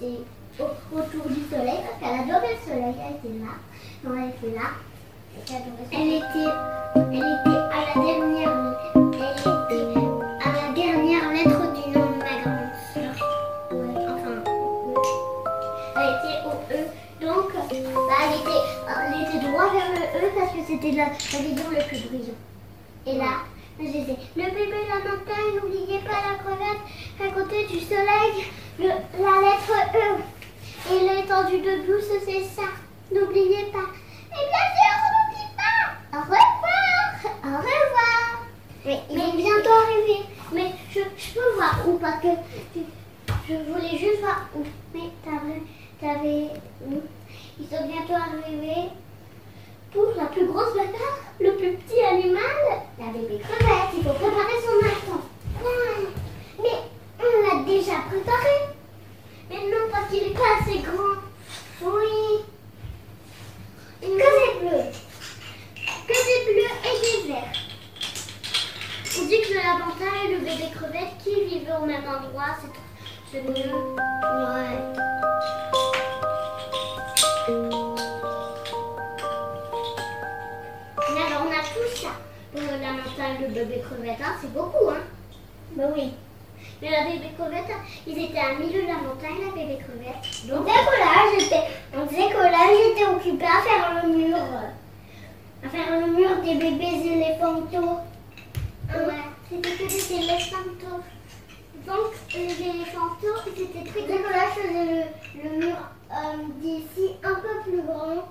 était au- autour du soleil parce qu'elle adorait le soleil. Elle était là. Non, elle était là. Elle était, elle était à la dernière, elle était à la dernière lettre du nom de ma grande sœur. Ouais, enfin, elle était au E. Donc, bah, elle, était, elle était droit vers le E parce que c'était la, la vision le plus brillant. Et là, je disais, le bébé la montagne, n'oubliez pas la crevette, à côté du soleil, le- la lettre E. Et l'étendue de douce, c'est ça. N'oubliez pas. Et bien sûr, on n'oublie pas. Au revoir. Au revoir. Mais il est bientôt arrivé. Mais je, je peux voir où parce que je voulais juste voir où. Mais t'avais, t'avais où? Ils sont bientôt arrivés pour la plus grosse bataille, le plus petit animal, la bébé crevette. Il faut préparer son instant. Mais on l'a déjà préparé. Mais non, parce qu'il n'est pas assez grand. Oui. Que des bleus. Que des bleus et des verts. On dit que le labantin et le bébé crevette qui vivent au même endroit, c'est c'est mieux. Ouais. Mais alors on a tout ça. Pour labantin et le bébé crevette, hein, c'est beaucoup, hein Bah oui. Mais la bébé crevette, ils étaient à milieu de la montagne, la bébé crevette. Donc, que là, j'étais, on disait que là, j'étais occupée à faire le mur. À faire le mur des bébés éléphantaux. Ouais, c'était que des éléphantaux. Donc, les éléphantaux, c'était très je faisais le, le mur euh, d'ici un peu plus grand.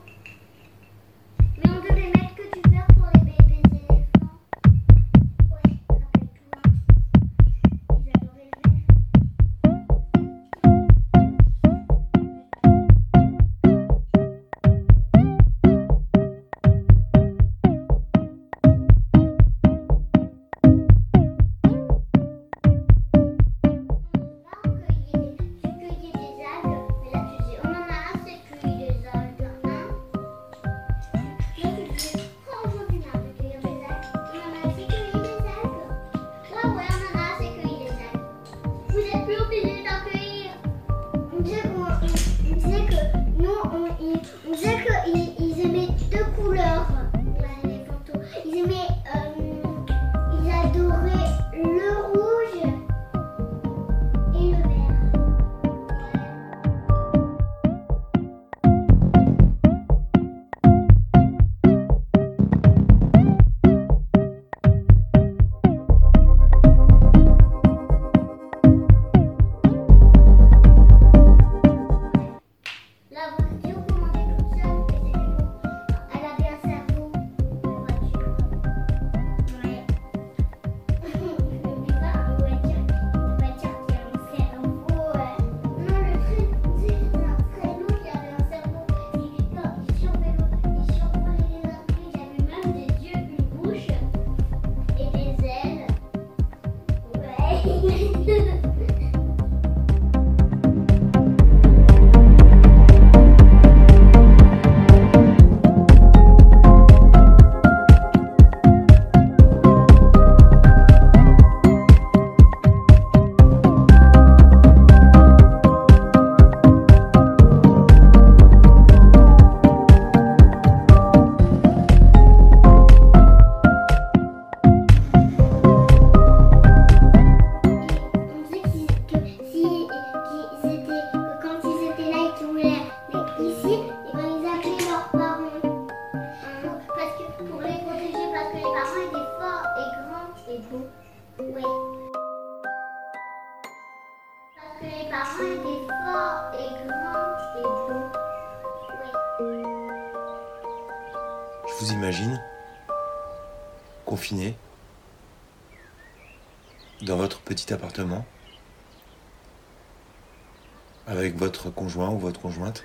Ou votre conjointe.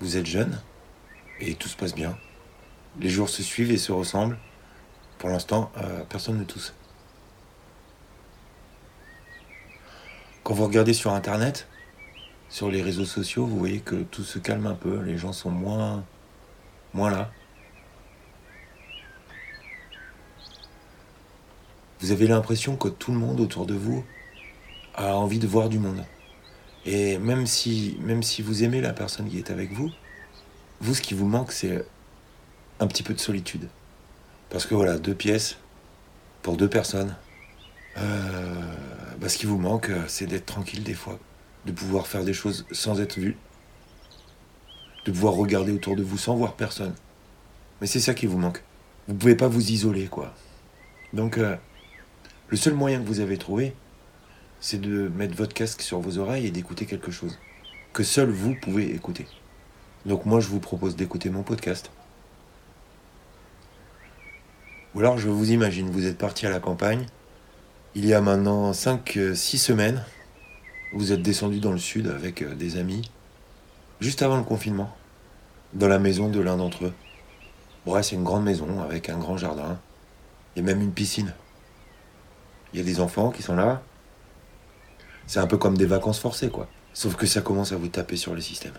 Vous êtes jeune et tout se passe bien. Les jours se suivent et se ressemblent. Pour l'instant, euh, personne ne tousse. Quand vous regardez sur Internet, sur les réseaux sociaux, vous voyez que tout se calme un peu. Les gens sont moins, moins là. Vous avez l'impression que tout le monde autour de vous a envie de voir du monde. Et même si, même si vous aimez la personne qui est avec vous, vous, ce qui vous manque, c'est un petit peu de solitude. Parce que voilà, deux pièces pour deux personnes. Euh, bah, ce qui vous manque, c'est d'être tranquille des fois, de pouvoir faire des choses sans être vu, de pouvoir regarder autour de vous sans voir personne. Mais c'est ça qui vous manque. Vous pouvez pas vous isoler, quoi. Donc, euh, le seul moyen que vous avez trouvé, c'est de mettre votre casque sur vos oreilles et d'écouter quelque chose que seul vous pouvez écouter. Donc moi, je vous propose d'écouter mon podcast. Ou alors, je vous imagine, vous êtes parti à la campagne, il y a maintenant 5-6 semaines, vous êtes descendu dans le sud avec euh, des amis, juste avant le confinement, dans la maison de l'un d'entre eux. Ouais, c'est une grande maison avec un grand jardin, et même une piscine. Il y a des enfants qui sont là. C'est un peu comme des vacances forcées, quoi. Sauf que ça commence à vous taper sur le système.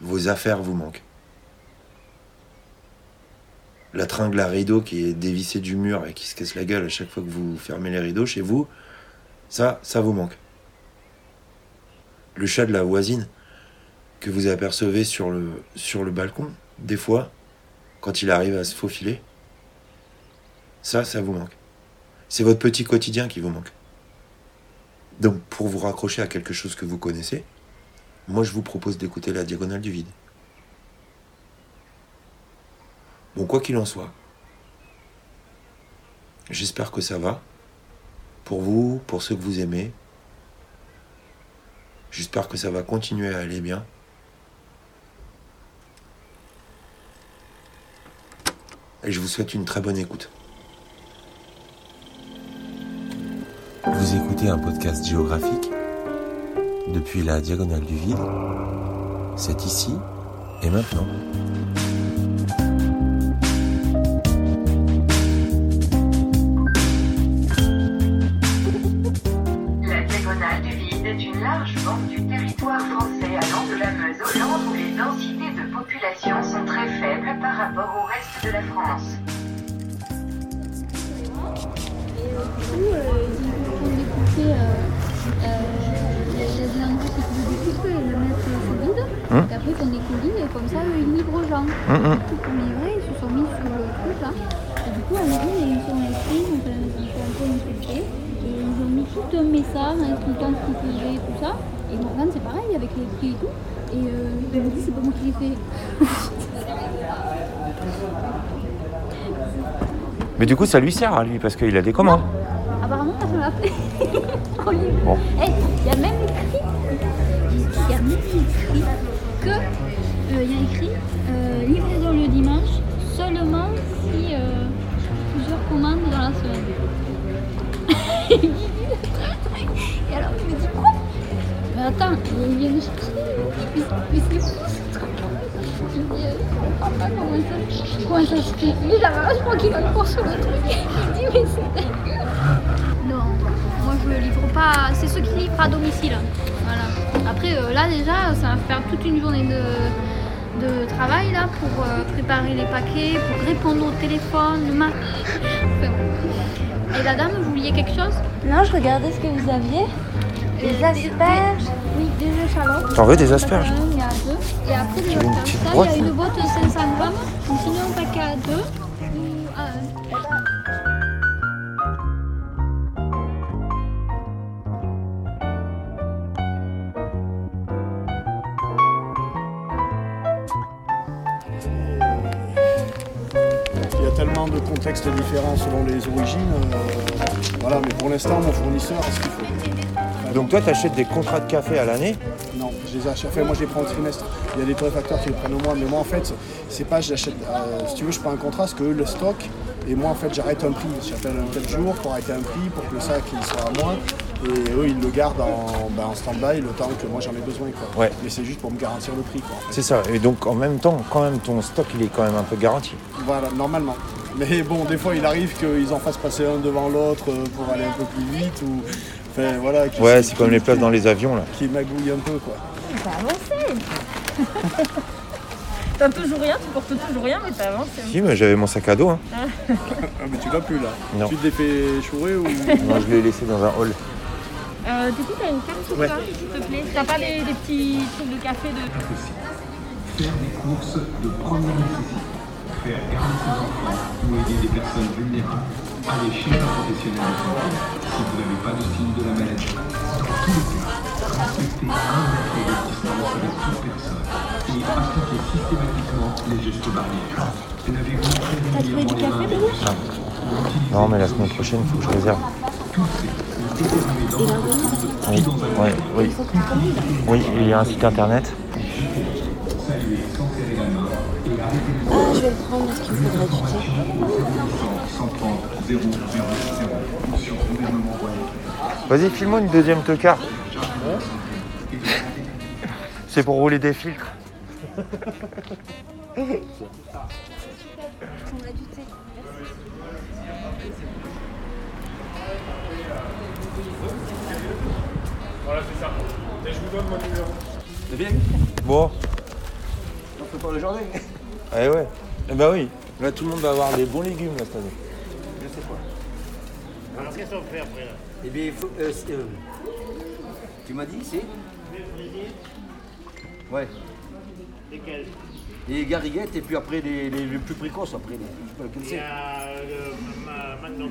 Vos affaires vous manquent. La tringle à rideau qui est dévissée du mur et qui se casse la gueule à chaque fois que vous fermez les rideaux chez vous, ça, ça vous manque. Le chat de la voisine que vous apercevez sur le, sur le balcon, des fois, quand il arrive à se faufiler, ça, ça vous manque. C'est votre petit quotidien qui vous manque. Donc, pour vous raccrocher à quelque chose que vous connaissez, moi, je vous propose d'écouter la diagonale du vide. Bon, quoi qu'il en soit, j'espère que ça va. Pour vous, pour ceux que vous aimez. J'espère que ça va continuer à aller bien. Et je vous souhaite une très bonne écoute. Vous écoutez un podcast géographique depuis la diagonale du vide. C'est ici et maintenant. La diagonale du vide est une large bande du territoire français allant de la Meuse au Land où les densités de population sont très faibles par rapport au reste de la France. Coup, euh, euh, euh, les landus, c'est qu'ils le découpent et le mettre sous vide. Et après, ils font des colis et comme ça, eux, ils livrent aux gens. Du coup, pour livrer, ils se sont mis sur le truc là. Et du coup, ils sont inscrits, donc euh, ils sont un peu insultés. Et ils ont mis tout un message expliquant ce qu'ils faisaient et tout ça. Et Morgane, c'est pareil avec les prix et tout. Et euh, il me dit, c'est pas moi qui l'ai fait. Mais du coup, ça lui sert à lui parce qu'il a des commandes. Apparemment, personne l'a fait. Il- Bon. Eh, il y a même écrit, il y a même écrit que, euh, il y a écrit euh, livraison le dimanche seulement si euh, plusieurs commandes dans la semaine. Et alors, il me dit quoi? Mais attends, il vient de chercher. Mais, mais c'est fou ce truc. Je me dis, je pas comment ça, comment ça se fait. Là, je crois qu'il a cours sur le truc. Il me dit, mais c'est. Non, je le livre pas. C'est ceux qui livrent à domicile. Voilà. Après, euh, là déjà, ça va faire toute une journée de, de travail là pour euh, préparer les paquets, pour répondre au téléphone, le ma- Enfin, bon. Et la dame, vous vouliez quelque chose? Non, je regardais ce que vous aviez. Des asperges. Oui, des échalotes. T'en veux des asperges? Il y a deux. Et après, des asperges. il y a une boîte de 500 grammes. Sinon, un paquet à deux. ou à un. Contextes différents selon les origines. euh, voilà, mais pour l'instant, mon fournisseur a ce qu'il faut. Donc toi, t'achètes des contrats de café à l'année Non, je les achète. Enfin, moi, je les prends au trimestre. Il y a des torréfacteurs qui les prennent au mois. Mais moi, en fait, c'est pas, j'achète. euh, si tu veux, je prends un contrat, parce que eux le stock. Et moi, en fait, j'arrête un prix. J'appelle un tel jour pour arrêter un prix, pour que le sac il soit à moi. Et eux, ils le gardent en, ben, en stand-by le temps que moi j'en ai besoin. Quoi. Ouais. Mais c'est juste pour me garantir le prix. Quoi, en fait. C'est ça. Et donc en même temps, quand même, ton stock, il est quand même un peu garanti. Voilà, normalement. Mais bon, des fois, il arrive qu'ils en fassent passer un devant l'autre euh, pour aller un peu plus vite. Ou... Enfin, voilà. qui- Ouais, c'est comme les places dans les avions, là. Qui magouille un peu, quoi. T'as avancé. T'as toujours rien, tu portes toujours rien, mais t'as avancé. Si, mais j'avais mon sac à dos. Hein. Ah, mais tu l'as plus, là. Non. Tu te l'es fait chourer ou... Moi, je l'ai laissé dans un hall. Euh, du coup, t'as une carte ou Ouais. pas, s'il te plaît T'as pas des, des petits trucs de café de... Faire des courses de première nécessité. Faire garder ses enfants ou aider des personnes vulnérables. Aller chez un professionnel de santé si vous n'avez pas de signe de la maladie. Dans tous les cas, respectez un mètre de distance avec toute personne et appliquez systématiquement les gestes barrières. Lavez-vous très régulièrement les mains avec du savon. Non, mais la semaine prochaine, il faut que je réserve. Oui, ouais, oui. Oui, il y a un site internet. Ah, je vais le prendre parce qu'il faudrait du thé. 130 000 sur gouvernement royal. Vas-y, file-moi une deuxième tocard. C'est pour rouler des filtres. On a du thé. C'est bien Bon, On peut pas le jardin eh ouais. Eh ben oui. Là, tout le monde va avoir des bons légumes là, cette année. Je sais pas. Alors qu'est-ce qu'on fait après là Eh bien, il faut, euh, c'est, euh, tu m'as dit, c'est Ouais. Lesquels Les gariguettes et puis après les, les, les plus précoces, après les, je sais pas lequel Il y c'est. a le ma- Magnum.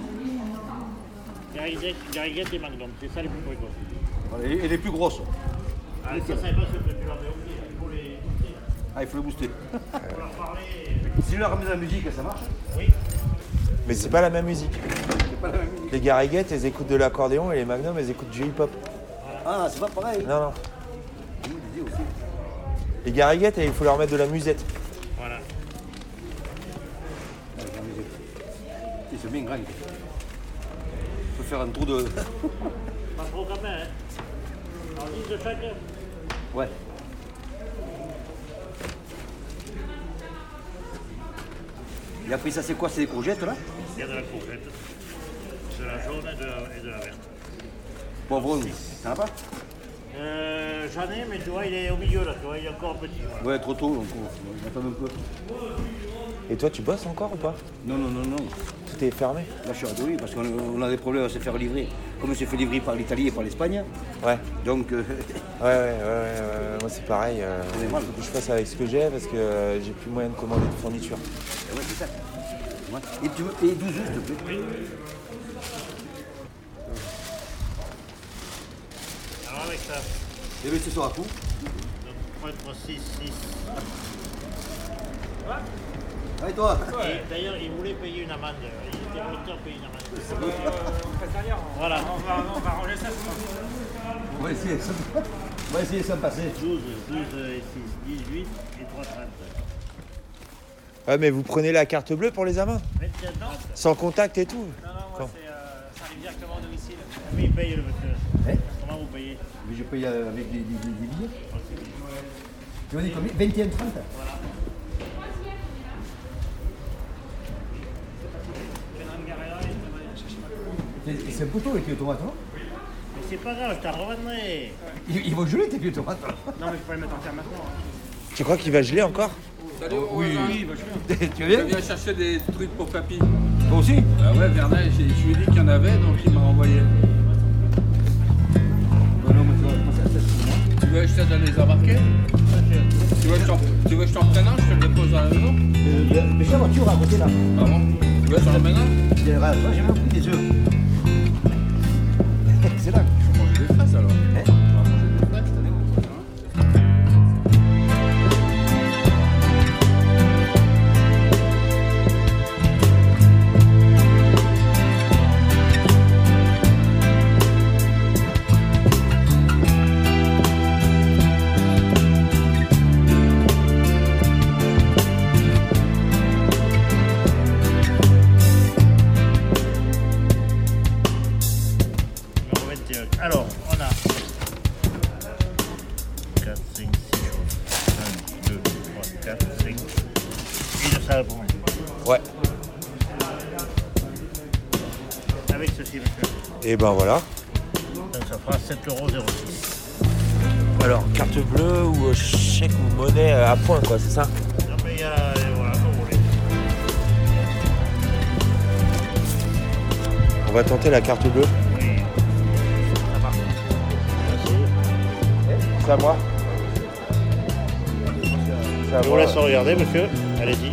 Gariguette Gariguette et Magnum, c'est ça les plus précoces. Et, et les plus grosses. Ah, ça, tu Ah, il faut le booster. Faut leur parler. si je leur ramène la musique, ça marche? Oui. Mais c'est pas la même musique. C'est pas la même musique. Les gariguettes, elles écoutent de l'accordéon et les magnums, elles écoutent du hip-hop. Ah, c'est pas pareil. Non, non. Les gariguettes, il faut leur mettre de la musette. Voilà. Ah. Si, C'est bien grand. Il faut faire un trou de. Pas trop quand même, hein. Alors 10 de chaque. Ouais. Et après, ça, c'est quoi C'est des courgettes, là Il y a de la courgette, de la jaune et de la, et de la verte. Poivron, t'en as pas Euh, J'en ai, mais tu vois, il est au milieu là, tu vois, il est encore petit. Voilà. Ouais, trop tôt, donc on attend un peu. Et toi, tu bosses encore ou pas Non, non, non, non. Tout est fermé Là, je suis oui, parce qu'on on a des problèmes à se faire livrer. Comme on s'est fait livrer par l'Italie et par l'Espagne, Ouais. donc euh, Ouais, ouais, ouais, ouais, ouais, moi c'est pareil. euh, Il faut que je fasse avec ce que j'ai parce que euh, j'ai plus moyen de commander de fourniture. Ouais, c'est ça. Ouais. Et, tu, veux- et 12 œufs, s'il te plaît Alors avec ça, Et bien, ce sera tout. donc pour être 6, 6. Allez, toi Et D'ailleurs, il voulait payer une amende. Il était volontaire de payer une amende. Voilà. On va essayer ça. On va essayer ça passer. 12, 12 et 6, 18 et 3, 30. Ouais, mais vous prenez la carte bleue pour les amants 21 ans Sans contact et tout. Non, non, moi, c'est, euh, ça arrive directement au domicile. Combien il paye le monsieur. Hein Comment vous payez? Mais je paye euh, avec des, des- des- des billets. Tu m'as dit combien 21, 30 C'est c'est un poteau avec les tomates, non? Mais c'est pas grave, je t'en revendrai. ils, ils vont geler tes tomates. Non, mais je peux les mettre en terre maintenant. Tu crois qu'il va geler encore? Oui, tu Je viens viens chercher des trucs pour papy. Toi aussi Ah ouais, Vernet, je lui ai dit qu'il y en avait, donc il m'a envoyé. Tu veux je t'aide à les embarquer tu veux, je tu veux que je t'en prenne un, je te le dépose à la maison Euh, Mais j'ai la voiture à côté là. Ah bon Tu veux que je t'en emmène un j'ai même pris des œufs. Ben voilà. Donc ça fera 7,06 euros. Alors, carte bleue ou euh, chèque ou monnaie euh, à point, quoi, c'est ça? Non, mais il y a. euh, Voilà, comme vous voulez. On va tenter la carte bleue. Oui. Ça part. C'est à moi Je vous laisse regarder, monsieur. Allez-y.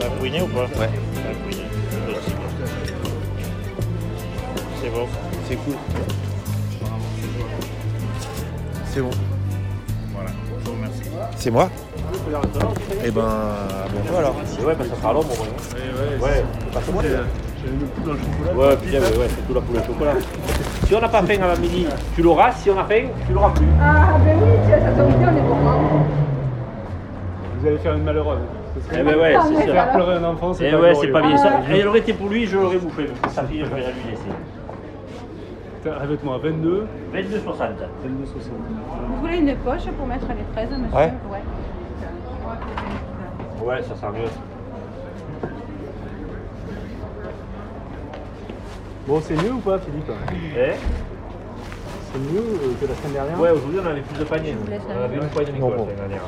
Ça a couiné ou pas? Ouais. C'est bon. C'est cool. C'est bon. Voilà. Je vous remercie. C'est moi Eh ben, bonjour alors. Ouais, bah ça sera long, pour moi. Ouais, Ouais, Par contre, j'avais mis le coup dans le chocolat. Ouais, putain, ouais, ouais, c'est tout là pour le chocolat. Si on n'a pas faim avant midi, tu l'auras. Si on a faim, tu l'auras plus. Ah, ben oui, tiens, ça tombe bien, on est gourmand. Vous allez faire une malheureuse. Eh ben ouais, c'est ça. Faire pleurer un enfant, c'est Eh pas ouais, c'est pas bien ça. Et elle aurait été pour lui, je l'aurais bouffé. Sa fille, je vais la lui laisser. Putain, Répète-moi, 22, 22,60. 22, 60. Vous voulez une poche pour mettre les fraises, monsieur Ouais. Ouais, ça sera mieux. Bon, c'est mieux ou pas, Philippe Eh C'est mieux euh, que la semaine dernière Ouais, aujourd'hui on avait plus de paniers. vous laisse On avait une poignée de Nicolas Bon, bon. la semaine dernière.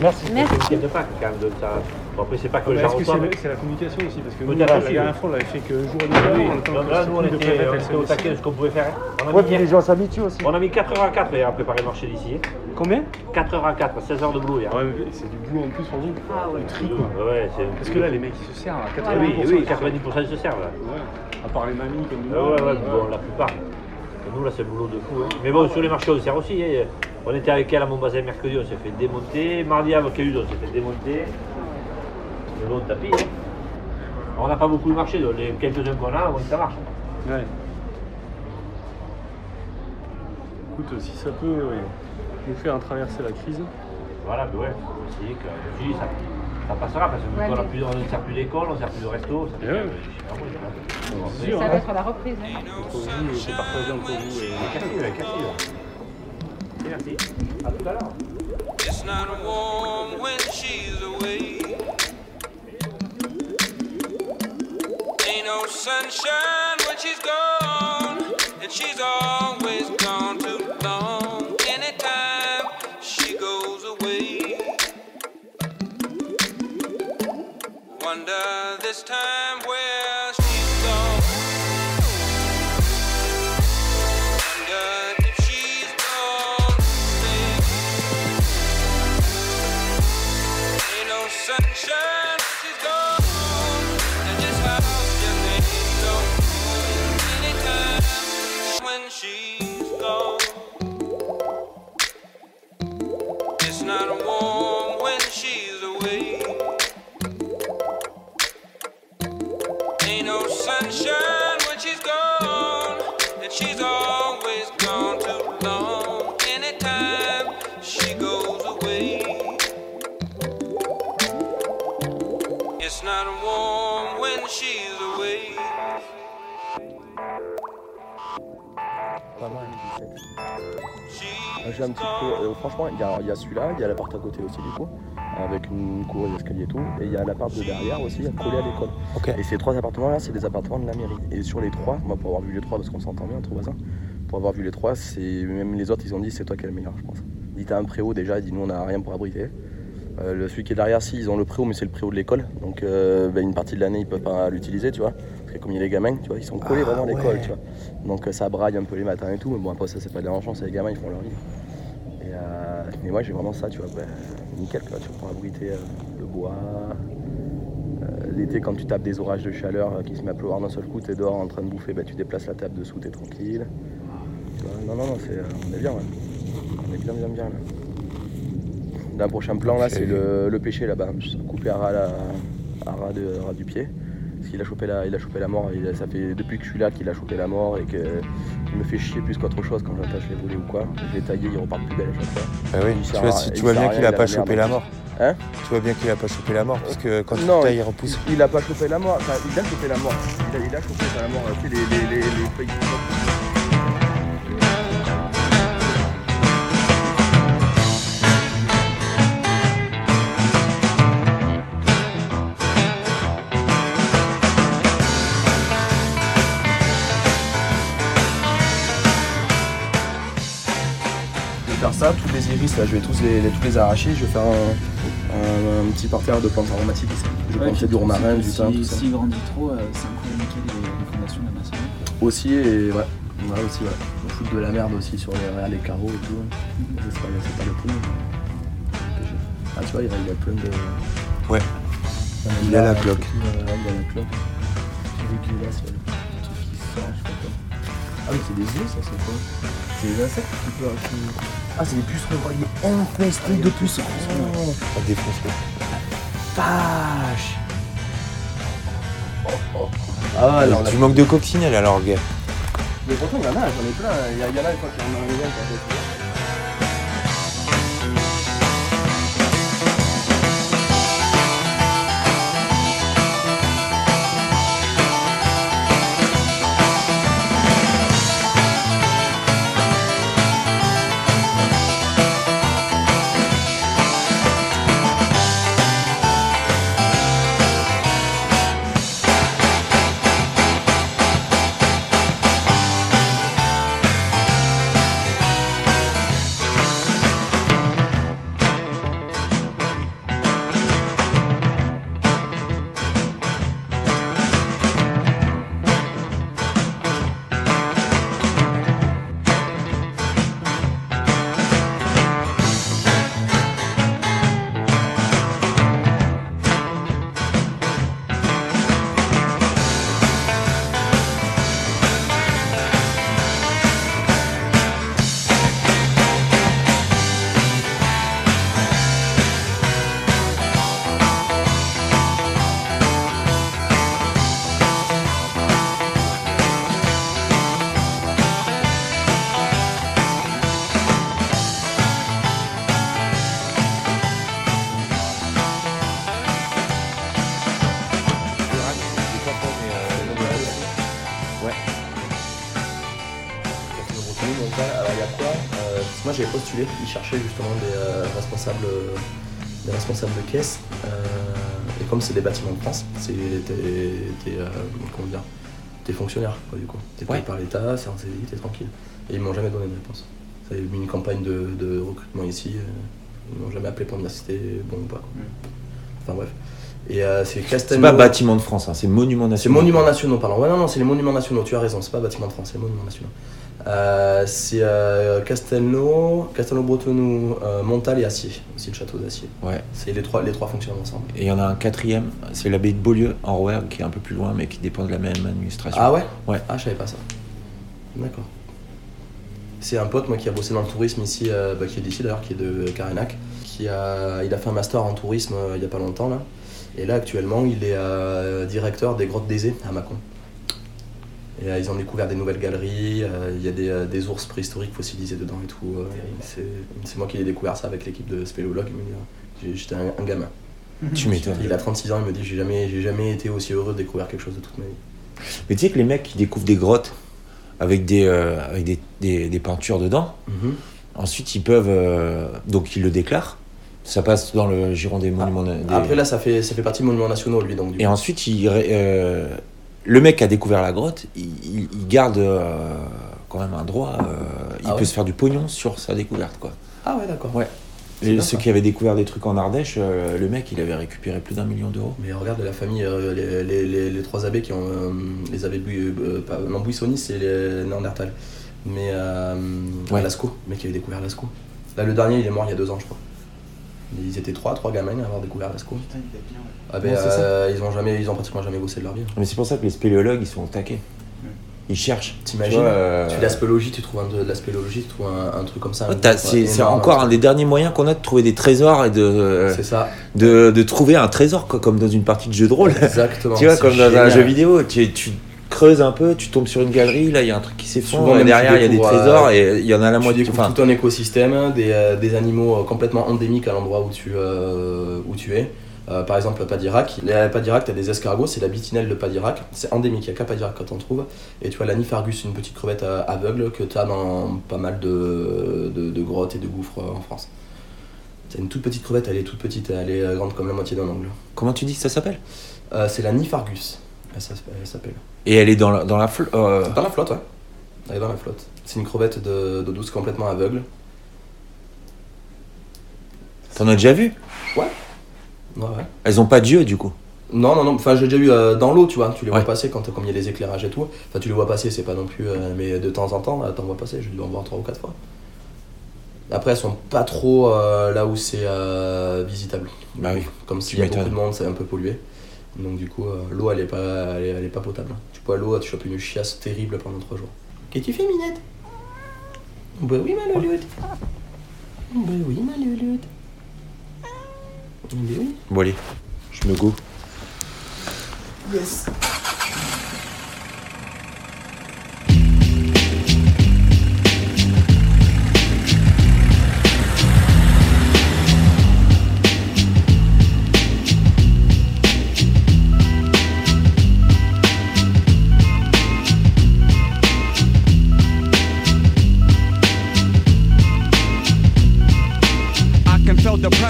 Merci. C'est week-end de Pâques quand même. donc ça- Bon, après, c'est pas que Ah, les mais gens Est-ce que c'est reçoivent. le- c'est la communication aussi Parce que nous, la dernière oui. fois, on l'avait fait que jour et Ah demi. oui, avant, le temps donc que là, ce nous on était, préfète on elle était au se taquet de ce qu'on pouvait faire. On a, Ouais, puis les gens s'habituent aussi. on a mis 4h04 à préparer le marché d'ici. Combien 4h04, 16 heures de boulot hier. Ouais, c'est du boulot en plus pour vous. Ah ouais. Du tri, quoi. Ouais, c'est. Parce que là, les mecs, ils se servent à Ah 80%. oui, oui, se servent. 90% ils se servent là. Ouais. À part les mamies comme nous. Ah ouais, ouais, bon, la plupart. Et nous là c'est le boulot de fou. Hein. Mais bon, sur les marchés on sert aussi. hein. On était avec elle à Montbazin mercredi, on s'est fait démonter. Mardi à Calude, on s'est fait démonter. Le long de tapis. Hein. Alors, on n'a pas beaucoup de marchés, donc les quelques-uns qu'on a, ça marche. Ouais. Écoute, si ça peut euh, nous faire traverser la crise. Voilà, mais ouais, faut essayer que je dis, ça, ça passera parce que Ouais, mais- on ne sert plus d'école, on ne sert plus de resto. Ça, Eh fait, ouais. euh, sûr, Ça hein. va être la reprise. Hein. Entre vous, c'est partagé entre vous et ouais, ouais. Merci. À tout à l'heure. Sunshine when she's gone, and she's always J'ai un petit peu. euh, franchement, il y a, il y a celui-là, il y a l'appart à côté aussi, du coup, avec une cour et escaliers et tout. Et il y a l'appart de derrière aussi, collé à l'école. Et ces trois appartements-là, c'est des appartements de la mairie. Et sur les trois, moi, pour avoir vu les trois, parce qu'on s'entend bien entre voisins, pour avoir vu les trois, c'est même les autres, ils ont dit c'est toi qui es le meilleur, je pense. Dit t'as un préau déjà, il dit nous on n'a rien pour abriter. Euh, le, celui qui est derrière, si, ils ont le préau, mais c'est le préau de l'école. Donc, euh, ben, une partie de l'année, ils peuvent pas l'utiliser, tu vois. Parce que comme il y a les gamins, tu vois, ils sont collés Ah, vraiment à l'école, ouais. tu vois. Donc, ça braille un peu les matins et tout. Mais bon, après, ça, c'est pas dérangeant, c'est les gamins, ils font leur vie. Et, euh, mais moi, j'ai vraiment ça, tu vois. ben, nickel, quoi, tu vois, pour abriter euh, le bois. Euh, L'été, quand tu tapes des orages de chaleur qui se met à pleuvoir d'un seul coup, t'es dehors en train de bouffer, ben, tu déplaces la table dessous, t'es tranquille. Non, non, non, c'est, on est bien, ouais. On est bien, bien, bien, là. D'un prochain plan, là, c'est le, le péché là-bas. Coupé à ras, la- à ras de- ras du pied. Parce qu'il a chopé la, il a chopé la mort. Il a- ça fait depuis que je suis là qu'il a chopé la mort et qu'il me fait chier plus qu'autre chose quand j'attache les volets ou quoi. Je l'ai taillé, il repart plus belle à chaque fois. Ah oui, tu vois, si- tu bien qu'il a pas chopé la mort. Hein Tu vois bien qu'il a pas chopé la mort, parce que quand Non, tu tailles, il repousse. Il a pas chopé la mort. Enfin, il a chopé la mort. Il a, il a chopé la mort. Tu sais, les, les, les, les feuilles qui faire ça, tous les iris là, je vais tous les, les- tous les arracher, je vais faire un, un- un petit parterre de plantes aromatiques ici. Je vais Ouais, planter du romarin, du si- thym, tout ça. S'il grandit trop, euh, c'est un coup niquer les, les fondations de la maçonnerie. Aussi et ouais, ouais aussi ouais. foutent de la merde aussi sur les, les carreaux et tout. C'est pas, c'est pas le premier. Ah, tu vois, il a, il a plein de. Ouais. Ah, Il là, a la un cloque. truc, euh, il a la cloque. J'ai vu qu'il c'est le truc qui sort, je sais pas quoi. Ah, mais c'est des œufs, ça, c'est quoi C'est des insectes qui peuvent. qui- Ah, c'est des pucerons. Oh, il est infesté de pucerons. Ça défonce quoi. Vache Ah, alors, tu manques de coccinelle alors, gars. Mais pourtant, il y en a, j'en ai plein. Il y, a- il y en a une fois qui en a un million, quoi. Postulé, ils cherchaient justement des euh, responsables des responsables de caisse. euh, et comme c'est des bâtiments de France, c'est t'es t'es, euh, comment dire t'es fonctionnaire quoi du coup. T'es payé Ouais. par l'État, c'est en CDI, t'es tranquille. Et ils m'ont jamais donné de réponse. Ça avait mis une campagne de, de recrutement ici, ils m'ont jamais appelé pour me dire si c'était bon ou pas. quoi. Enfin bref. Et euh, c'est C'est Castelnau. pas bâtiment de France, hein, c'est monument C'est national. monuments nationaux, pardon. Ouais, non, non, c'est les monuments nationaux, tu as raison, c'est pas bâtiment de France, c'est les monuments nationaux. Euh, c'est euh, Castelnau, Castelnau-Bretonneux, euh, Montal et Acier, aussi le château d'Acier. Ouais. C'est les trois, les trois fonctionnent ensemble. Et il y en a un quatrième, c'est l'abbaye de Beaulieu en Rouergue, qui est un peu plus loin, mais qui dépend de la même administration. Ah ouais? Ouais. Ah, je savais pas ça. D'accord. C'est un pote, moi, qui a bossé dans le tourisme ici, euh, bah, qui est d'ici d'ailleurs, qui est de Carénac, qui a, il a fait un master en tourisme il y a pas longtemps là. Et là, actuellement, il est directeur des grottes d'Aisé à Mâcon. Et euh, ils ont découvert des nouvelles galeries, euh, il y a des, euh, des ours préhistoriques fossilisés dedans et tout. euh, c'est c'est moi qui ai découvert ça avec l'équipe de spéléologues. euh, J'étais un, un gamin. Tu m'étonnes. Il a 36 ans, il me dit j'ai jamais, j'ai jamais été aussi heureux de découvrir quelque chose de toute ma vie. Mais tu sais que les mecs qui découvrent des grottes avec des, euh, avec des, des- des peintures dedans, Mhm. ensuite ils peuvent. euh, donc ils le déclarent. Ça passe dans le giron des monuments. des- Après là, ça fait, ça fait partie des monuments nationaux, lui, donc du Et coup. ensuite, il ré- euh, le mec qui a découvert la grotte, il, il- il garde euh, quand même un droit. euh, il Ah peut ouais se faire du pognon sur sa découverte, quoi. Ah ouais, d'accord. Ouais. C'est Et bien, ceux ça. qui avaient découvert des trucs en Ardèche, euh, le mec, il avait récupéré plus d'un million d'euros. Mais regarde la famille, les, les, les, les trois abbés qui ont. les abbés euh, pas, non, c'est les Néandertal. Mais Ouais. Lascaux, le mec qui avait découvert Lascaux. Là, le dernier, il est mort il y a deux ans, je crois. Ils étaient trois, trois gamins à avoir découvert Lascaux. Ah ben, Ouais, c'est ça. euh, ils ont jamais, ils ont pratiquement jamais bossé de leur vie. Mais c'est pour ça que les spéléologues, ils sont au taquet. Ils cherchent. T'imagines Tu vois, euh, Tu tu trouves un, de la spéléologie, tu trouves un, un truc comme ça. C'est encore un des derniers moyens qu'on a de trouver des trésors et de, euh, C'est ça. de, de trouver un trésor, quoi, comme dans une partie de jeu de rôle. Exactement, tu vois, c'est comme dans un jeu vidéo, tu, tu creuses un peu, tu tombes sur une galerie, là il y a un truc qui s'effondre, et derrière tu il y a des trésors euh, et il y en a la tu moitié. Enfin, tout un écosystème, des, euh, des animaux euh, complètement endémiques à l'endroit où, tu, euh, où tu es. Par exemple, le Padirac. Les Padirac, tu as des escargots, c'est la bitinelle de Padirac. C'est endémique, il n'y a qu'à Padirac quand on trouve. Et tu as la Niphargus, une petite crevette aveugle que tu as dans pas mal de, de, de grottes et de gouffres en France. C'est une toute petite crevette, elle est toute petite, elle est grande comme la moitié d'un ongle. Comment tu dis que ça s'appelle? Euh, C'est la Niphargus, elle s'appelle- elle s'appelle. Et elle est dans la, dans la fl- euh, Dans la flotte, ouais. Elle est dans la flotte. C'est une crevette de- d'eau douce complètement aveugle. T'en as déjà vu? Ouais. Ouais, ouais. Elles ont pas d'yeux du coup? Non, non, non, enfin j'ai déjà eu euh, dans l'eau, tu vois, tu les vois passer quand comme il y a les éclairages et tout. Enfin tu les vois passer, c'est pas non plus, euh, mais de temps en temps, t'en vois passer, je dû en voir trois ou quatre fois. Après elles sont pas trop euh, là où c'est euh, visitable. Bah oui, Comme tu s'il y a beaucoup de monde, c'est un peu pollué. Donc du coup, euh, l'eau elle est pas, elle est, elle est pas potable. Tu bois l'eau, tu chopes une chiasse terrible pendant trois jours. Qu'est-ce que tu fais Minette? Bah oui ma louloute. Bah oui ma louloute. Bah oui. Bon allez, je me go. Yes.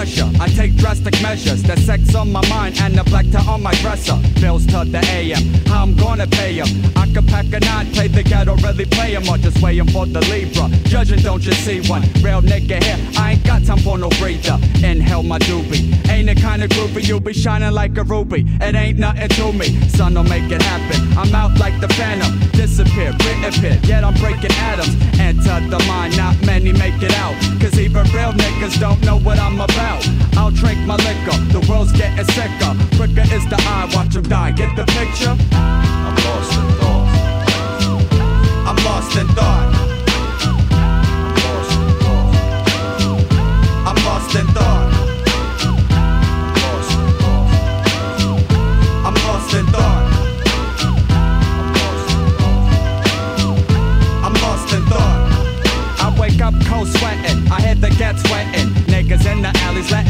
Pressure. I take drastic measures. The sex on my mind and the black tie on my dresser. Bills to the AM. How I'm gonna pay pay 'em. I could pack a nine, play the ghetto, really play 'em, or just waiting for the Libra. Judging, don't you see one? Real nigga here. I ain't got time for no breather. Inhale my doobie. Ain't the kind of groupie you be shining like a ruby. It ain't nothing to me. Son, don't make it happen. I'm out like the phantom. Disappear, reappear. Yet I'm breaking atoms. Enter the mind, not many make it out. Cause even real niggas don't know what I'm about. I'll drink my liquor. The world's getting sicker. Quicker is the eye, watch 'em die. Get the picture? I'm lost in thought. I'm lost in thought.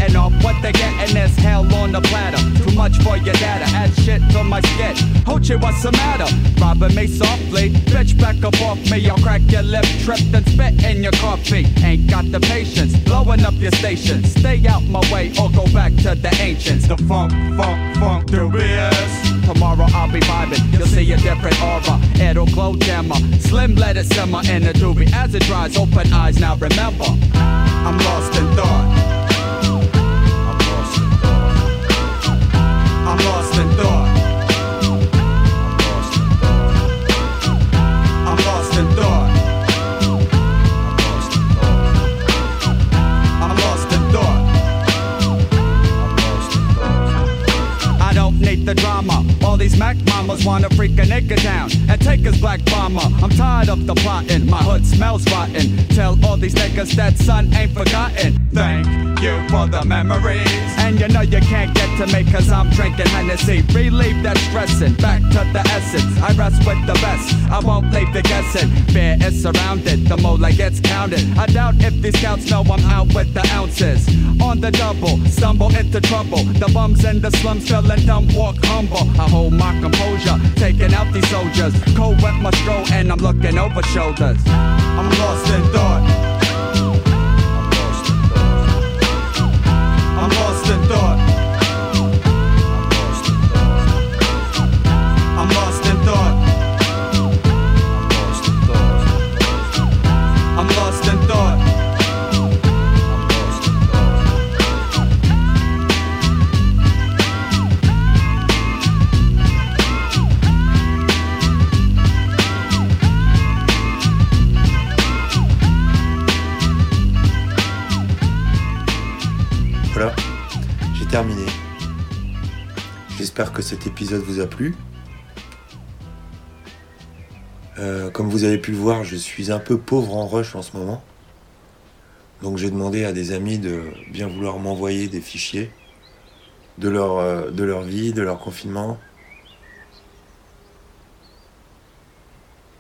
Alleys off what they getting is hell on the platter. Too much for your data. Add shit to my skit. Hoochie, what's the matter? Robbing me softly. Bitch, back up off me. I'll crack your lip, trip, and spit in your coffee. Ain't got the patience. Blowing up your station. Stay out my way or go back to the ancients. The funk, funk, funk, the BS. Tomorrow I'll be vibing, you'll see a different aura. It'll glow dimmer. Slim let it simmer in the doobie. As it dries, open eyes now remember. I'm lost in thought. In thought. I'm lost in thought. I'm lost in thought. I don't need the drama. All these Mac mamas wanna freak a nigga down and take his black bomber. I'm tired of the plotting. My hood smells rotten. Tell all these niggas that son ain't forgotten. Thank you for the memories. And you know you can't get to me cause I'm drinking Hennessy. Relieve that stressing. Back to the essence. I rest with the best. I won't leave you guessing. Fear is surrounded. The mole gets counted. I doubt if these scouts know I'm out with the ounces. On the double, stumble into trouble. The bums in the slums feeling dumb, walk humble. I hold my composure, taking out these soldiers. Cold wet my stroll and I'm looking over shoulders. I'm lost in thought. thought. Terminé. J'espère que cet épisode vous a plu. Euh, comme vous avez pu le voir, je suis un peu pauvre en rush en ce moment. Donc j'ai demandé à des amis de bien vouloir m'envoyer des fichiers de leur, euh, de leur vie, de leur confinement.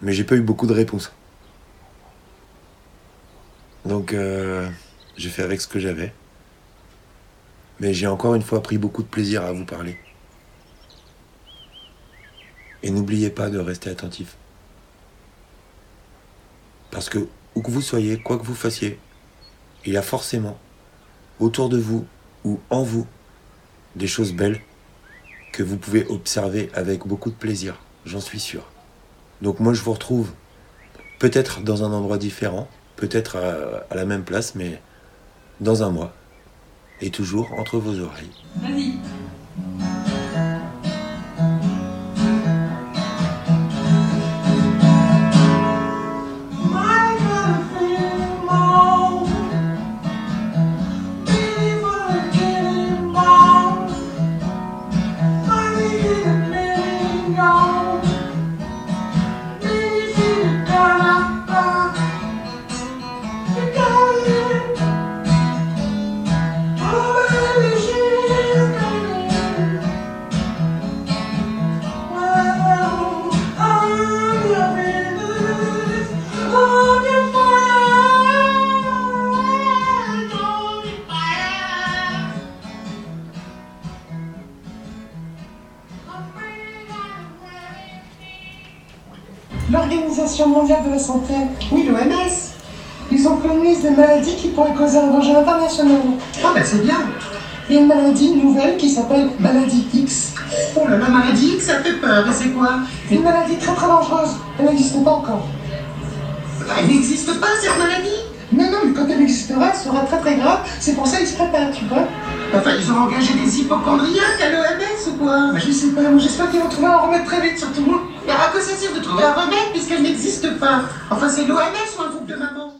Mais j'ai pas eu beaucoup de réponses. Donc euh, j'ai fait avec ce que j'avais. Mais j'ai encore une fois pris beaucoup de plaisir à vous parler. Et n'oubliez pas de rester attentif. Parce que, où que vous soyez, quoi que vous fassiez, il y a forcément, autour de vous ou en vous, des choses belles que vous pouvez observer avec beaucoup de plaisir, j'en suis sûr. Donc moi je vous retrouve peut-être dans un endroit différent, peut-être à, la même place, mais dans un mois. Et toujours entre vos oreilles. Vas-y. l'Organisation mondiale de la santé, oui, l'OMS. Ils ont connu des maladies qui pourraient causer un danger international. Ah ben c'est bien. Il y a une maladie nouvelle qui s'appelle maladie X. Oh là là, maladie X, ça fait peur. Et c'est quoi? Une maladie très très dangereuse. Elle n'existe pas encore. Elle n'existe pas cette maladie? Non, non, mais quand elle existera, elle sera très très grave. C'est pour ça qu'ils se préparent, tu vois. Enfin, ils ont engagé des hypochondriaques à l'OMS ou quoi? Je sais pas, j'espère qu'ils vont trouver un remède très vite, surtout. À quoi ça sert de trouver un remède puisqu'elle n'existe pas. Enfin, c'est l'OMS ou un groupe de mamans?